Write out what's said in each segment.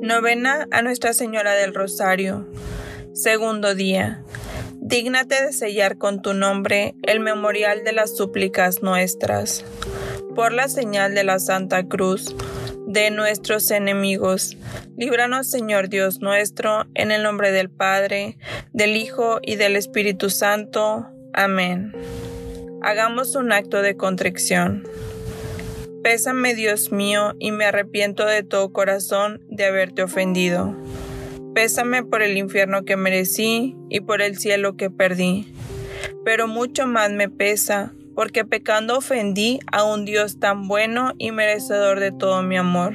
Novena a Nuestra Señora del Rosario. Segundo día. Dígnate de sellar con tu nombre el memorial de las súplicas nuestras. Por la señal de la Santa Cruz de nuestros enemigos. Líbranos, Señor Dios nuestro, en el nombre del Padre, del Hijo y del Espíritu Santo. Amén. Hagamos un acto de contrición. Pésame, Dios mío, y me arrepiento de todo corazón de haberte ofendido. Pésame por el infierno que merecí y por el cielo que perdí. Pero mucho más me pesa, porque pecando ofendí a un Dios tan bueno y merecedor de todo mi amor.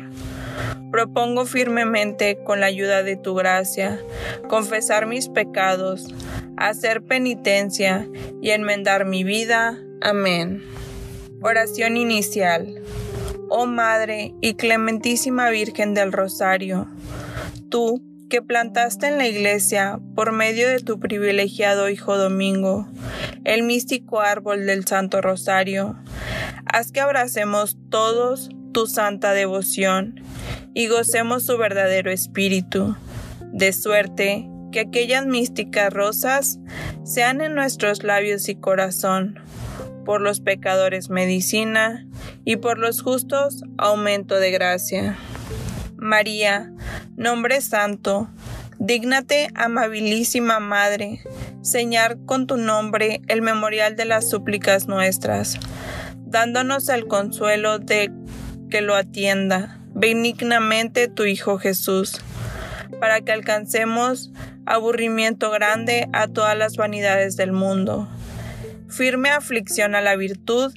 Propongo firmemente, con la ayuda de tu gracia, confesar mis pecados, hacer penitencia y enmendar mi vida. Amén. Oración inicial. Oh Madre y Clementísima Virgen del Rosario, tú que plantaste en la iglesia, por medio de tu privilegiado Hijo Domingo, el místico árbol del Santo Rosario, haz que abracemos todos tu santa devoción y gocemos su verdadero espíritu, de suerte que aquellas místicas rosas sean en nuestros labios y corazón por los pecadores medicina y por los justos aumento de gracia. María, nombre santo, dígnate, amabilísima Madre, señar con tu nombre el memorial de las súplicas nuestras, dándonos el consuelo de que lo atienda benignamente tu Hijo Jesús, para que alcancemos aburrimiento grande a todas las vanidades del mundo firme aflicción a la virtud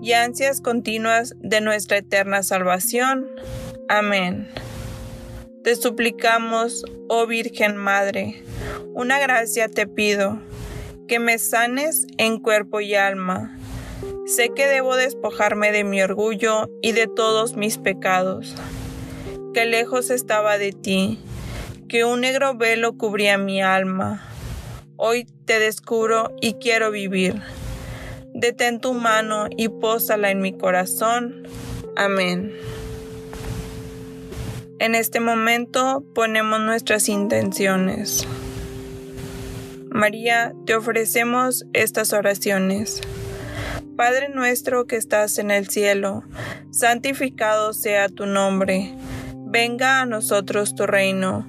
y ansias continuas de nuestra eterna salvación. Amén. Te suplicamos, oh Virgen Madre, una gracia te pido, que me sanes en cuerpo y alma. Sé que debo despojarme de mi orgullo y de todos mis pecados, que lejos estaba de ti, que un negro velo cubría mi alma Hoy te descubro y quiero vivir. Detén tu mano y pósala en mi corazón. Amén. En este momento ponemos nuestras intenciones. María, te ofrecemos estas oraciones. Padre nuestro que estás en el cielo, santificado sea tu nombre. Venga a nosotros tu reino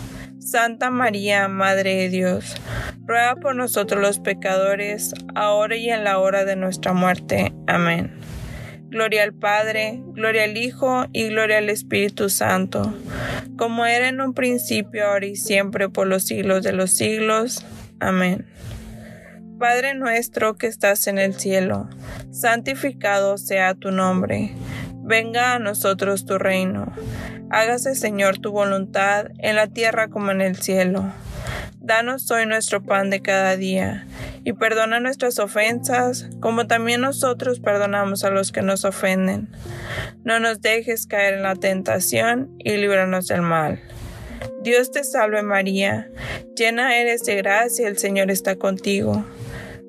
Santa María, Madre de Dios, ruega por nosotros los pecadores, ahora y en la hora de nuestra muerte. Amén. Gloria al Padre, gloria al Hijo y gloria al Espíritu Santo, como era en un principio, ahora y siempre, por los siglos de los siglos. Amén. Padre nuestro que estás en el cielo, santificado sea tu nombre. Venga a nosotros tu reino Hágase, Señor, tu voluntad en la tierra como en el cielo. Danos hoy nuestro pan de cada día, y perdona nuestras ofensas, como también nosotros perdonamos a los que nos ofenden. No nos dejes caer en la tentación, y líbranos del mal. Dios te salve María, llena eres de gracia, el Señor está contigo.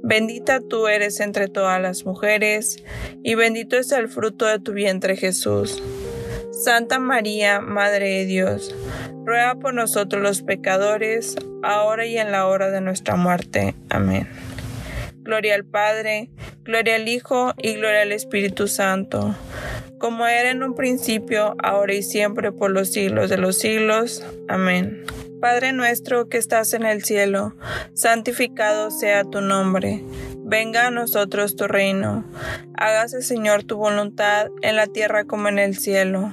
Bendita tú eres entre todas las mujeres, y bendito es el fruto de tu vientre Jesús. Santa María, Madre de Dios, ruega por nosotros los pecadores, ahora y en la hora de nuestra muerte. Amén. Gloria al Padre, gloria al Hijo y gloria al Espíritu Santo, como era en un principio, ahora y siempre, por los siglos de los siglos. Amén. Padre nuestro que estás en el cielo, santificado sea tu nombre. Venga a nosotros tu reino. Hágase, Señor, tu voluntad en la tierra como en el cielo.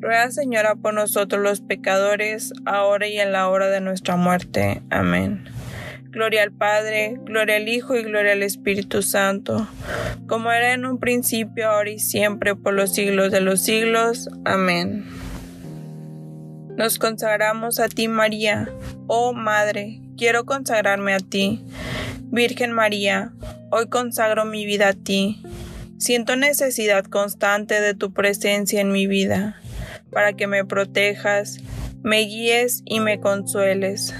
ruega Señora por nosotros los pecadores, ahora y en la hora de nuestra muerte. Amén. Gloria al Padre, gloria al Hijo y gloria al Espíritu Santo, como era en un principio, ahora y siempre, por los siglos de los siglos. Amén. Nos consagramos a ti, María. Oh Madre, quiero consagrarme a ti. Virgen María, hoy consagro mi vida a ti. Siento necesidad constante de tu presencia en mi vida, para que me protejas, me guíes y me consueles.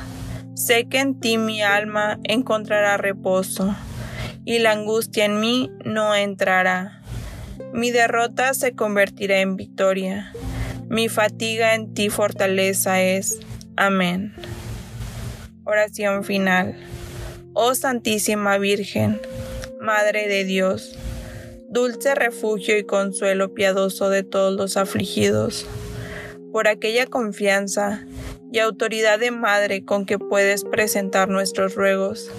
Sé que en ti mi alma encontrará reposo, y la angustia en mí no entrará. Mi derrota se convertirá en victoria. Mi fatiga en ti fortaleza es. Amén. Oración final. Oh Santísima Virgen, Madre de Dios, dulce refugio y consuelo piadoso de todos los afligidos, por aquella confianza y autoridad de madre con que puedes presentar nuestros ruegos,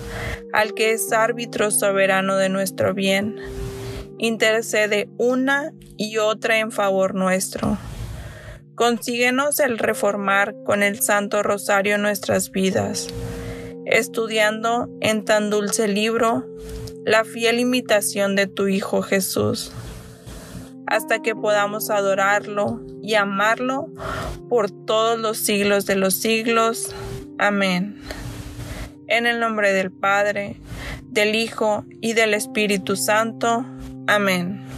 al que es árbitro soberano de nuestro bien. Intercede una y otra en favor nuestro. Consíguenos el reformar con el Santo Rosario nuestras vidas, estudiando en tan dulce libro la fiel imitación de tu Hijo Jesús hasta que podamos adorarlo y amarlo por todos los siglos de los siglos. Amén. En el nombre del Padre, del Hijo y del Espíritu Santo. Amén.